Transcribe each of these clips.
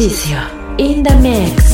In the mix.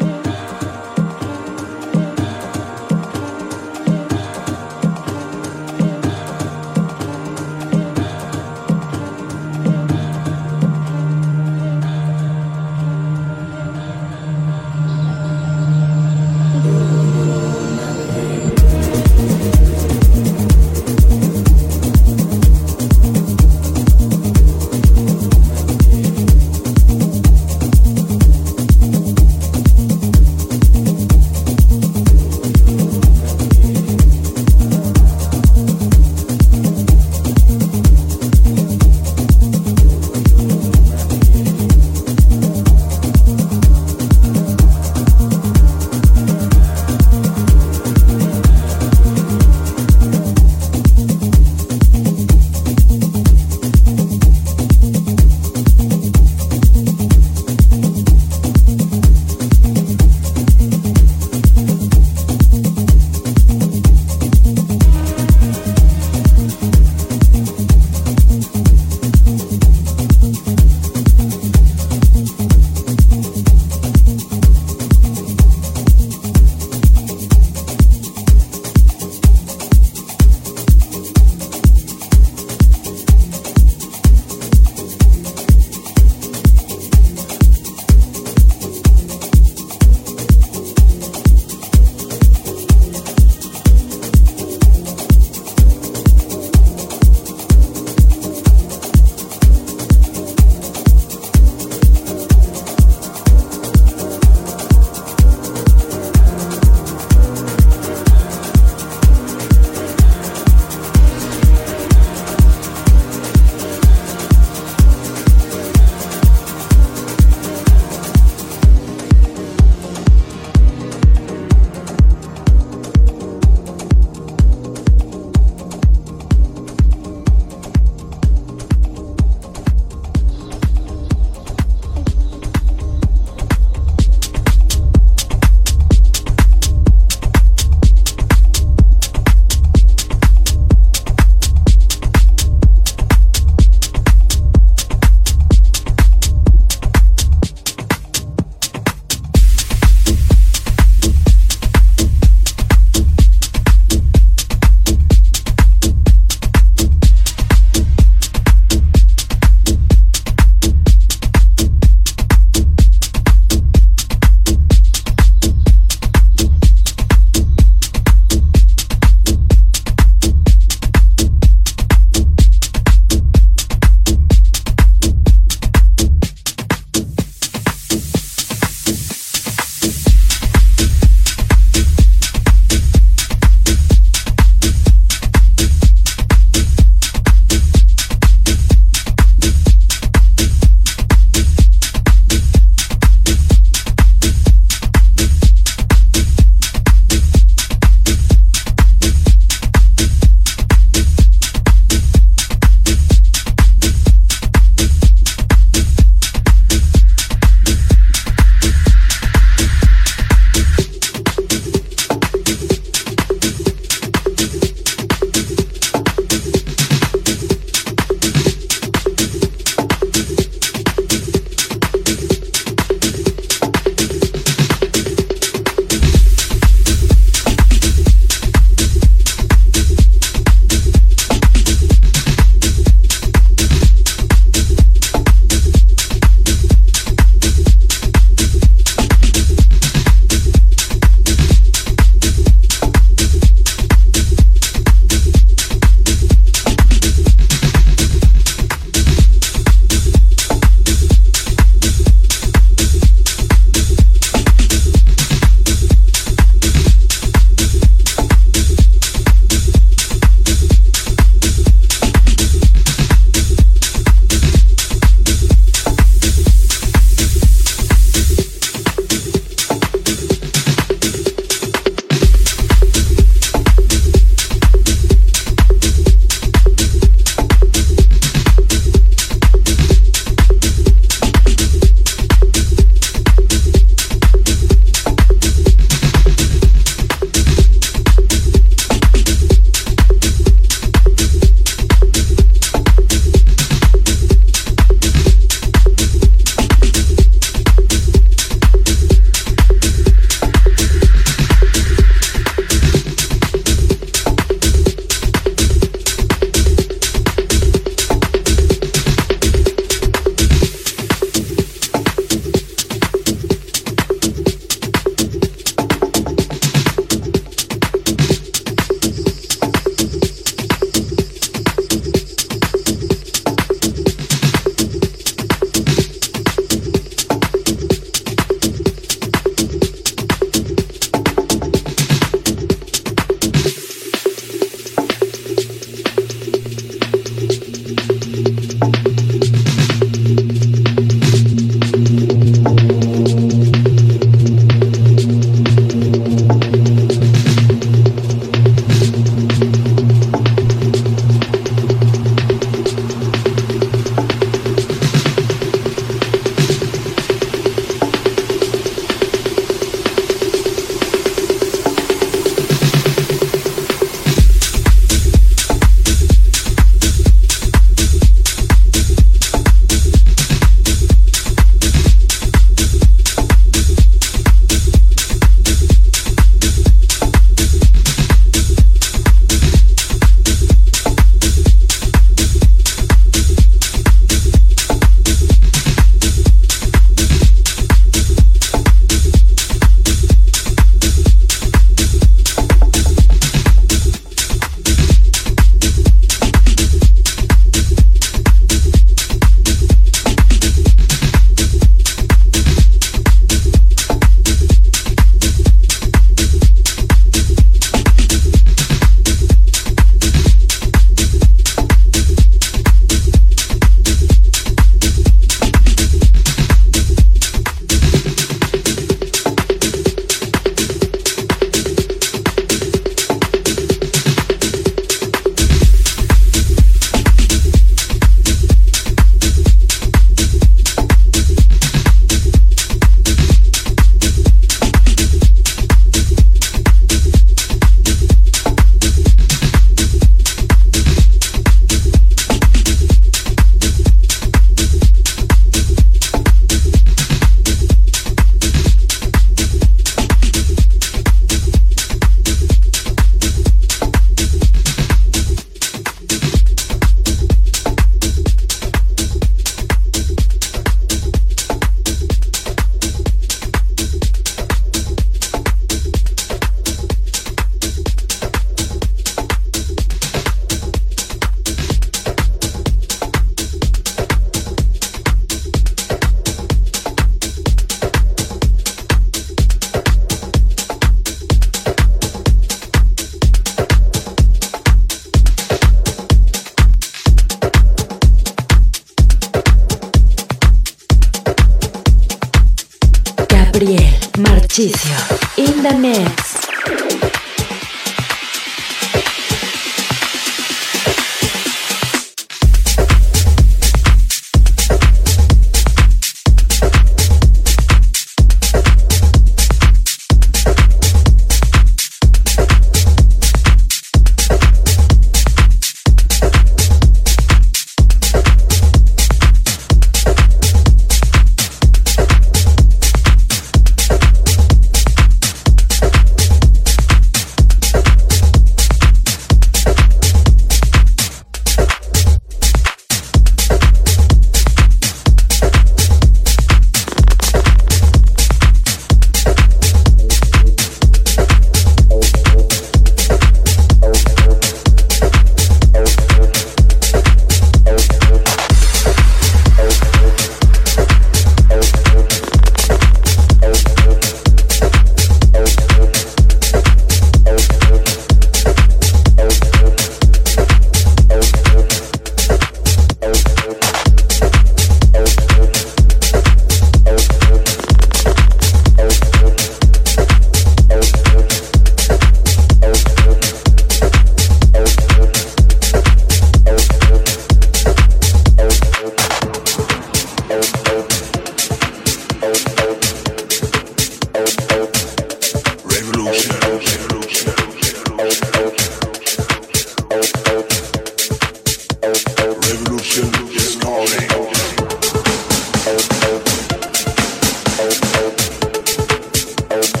open.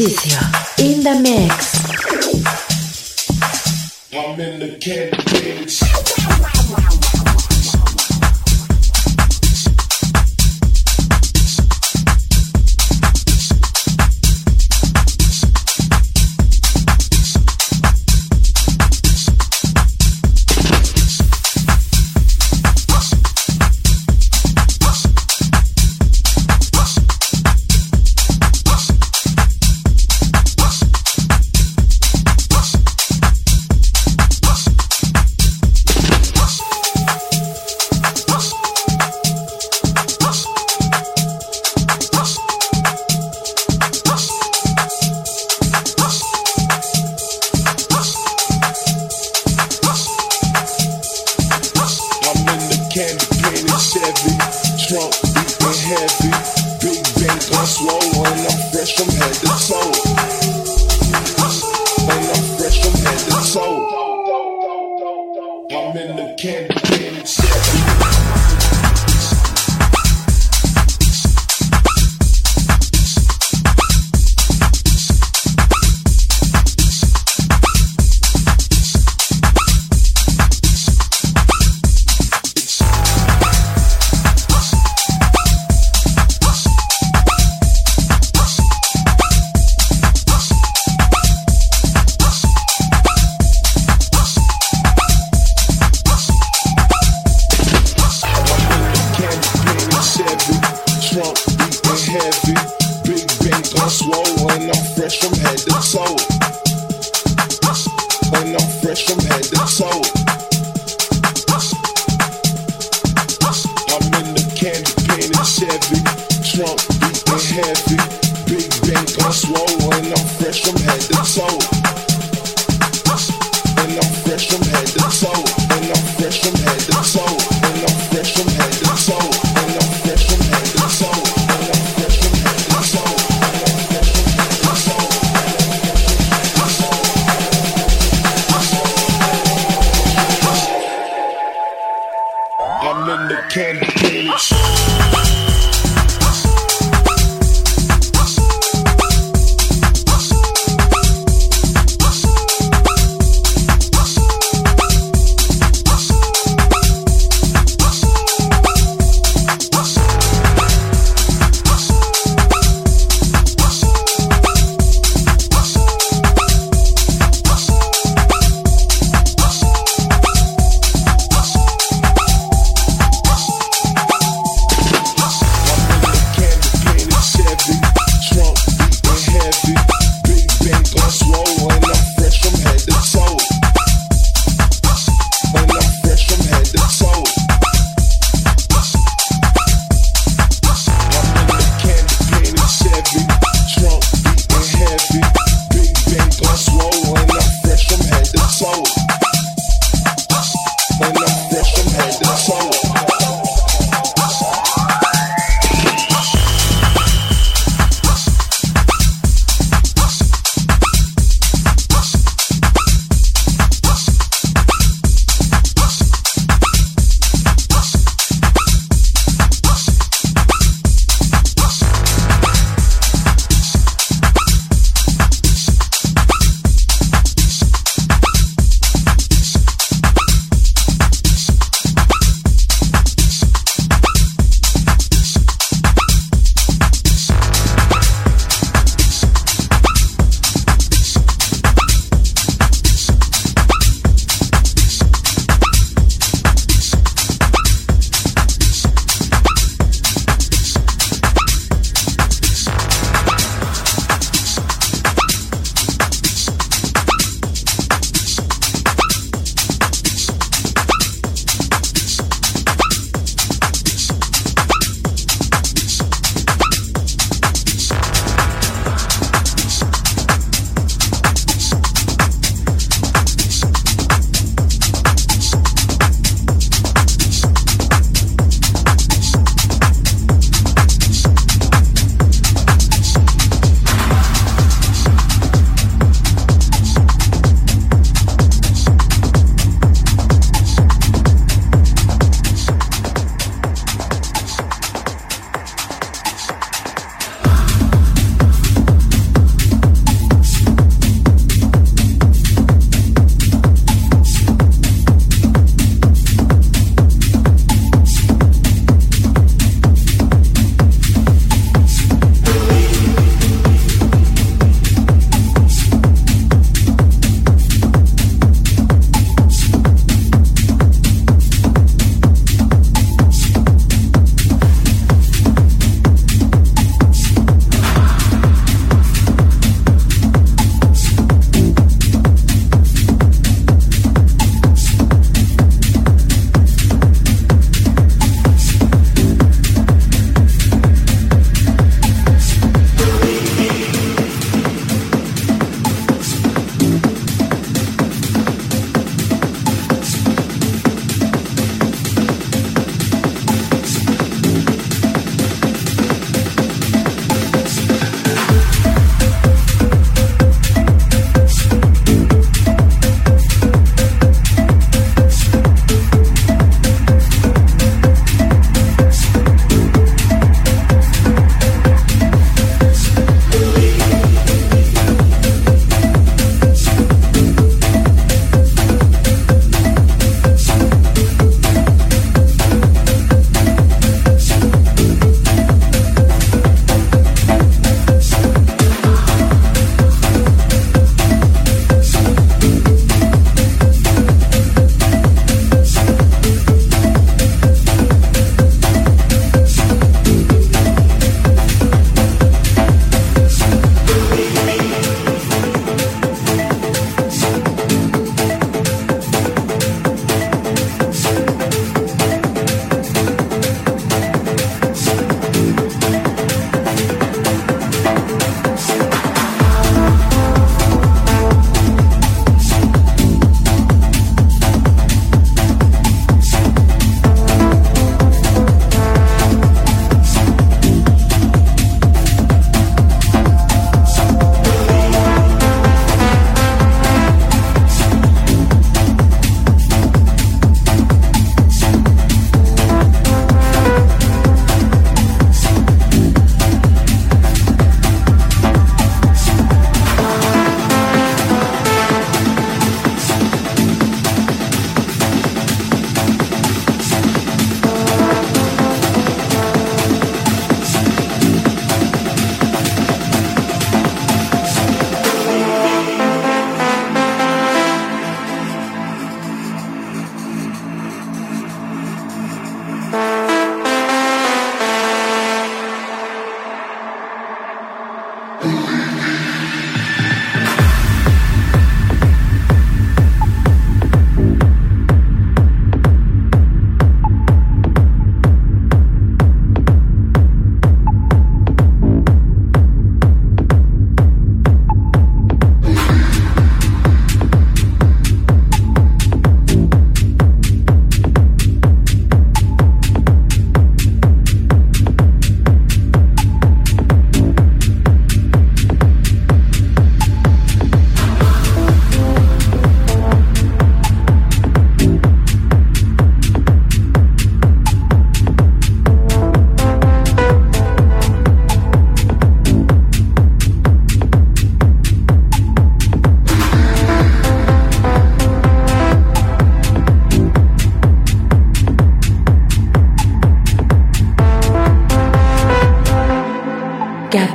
In the mix. slow and I'm fresh from head to toe.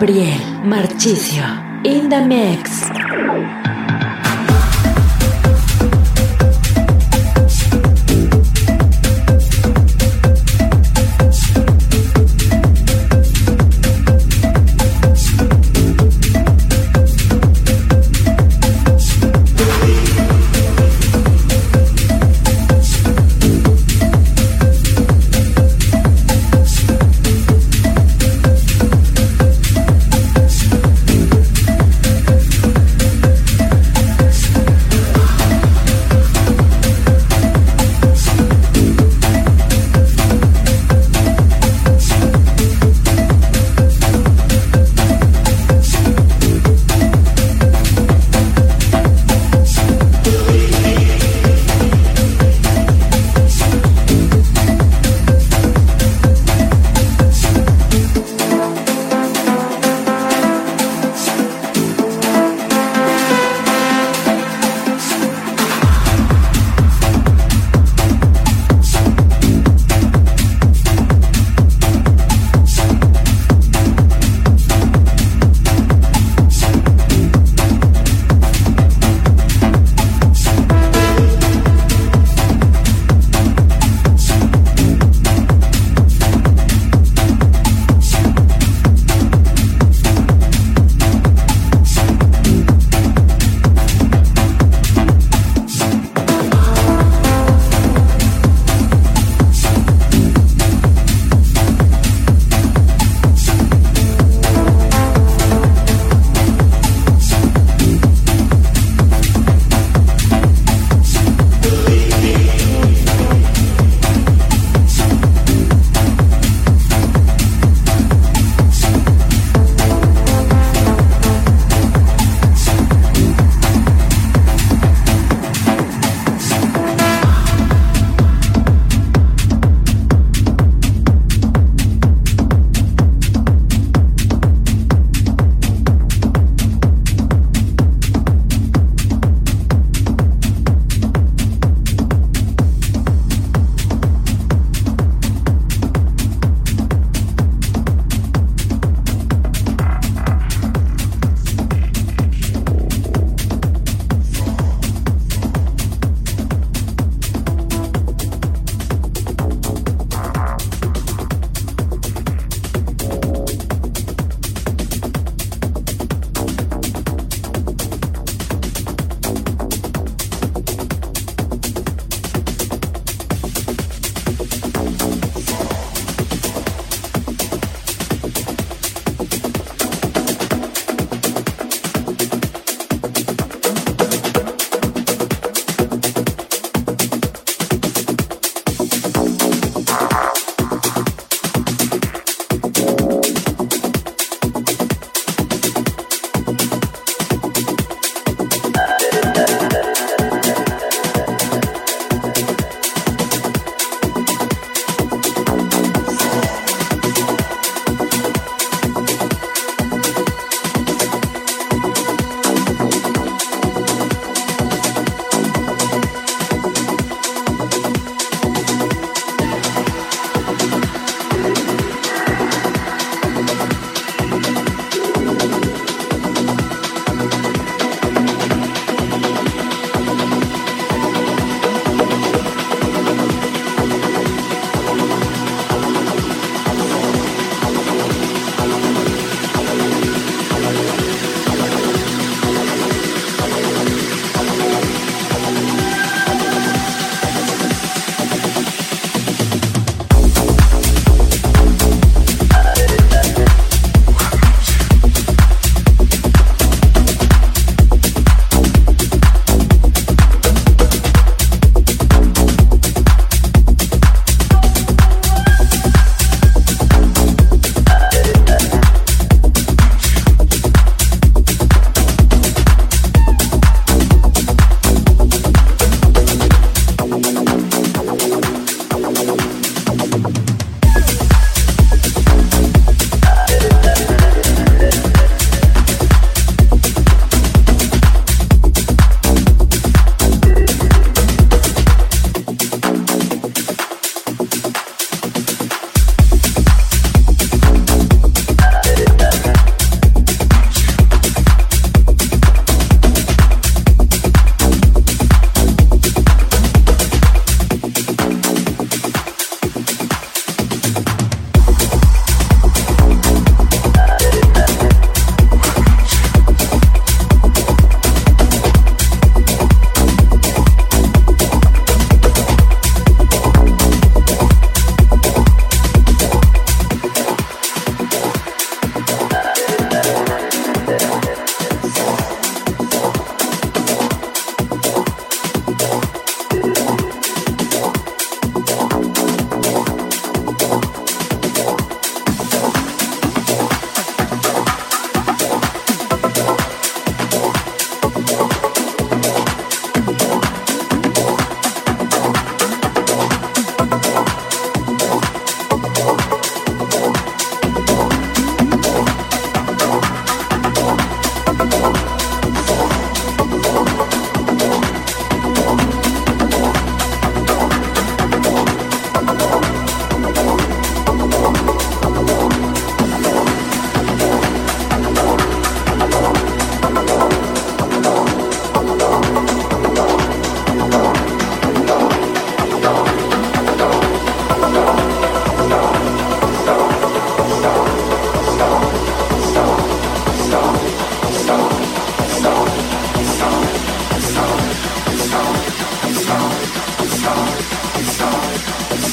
Gabriel Marchicio.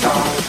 song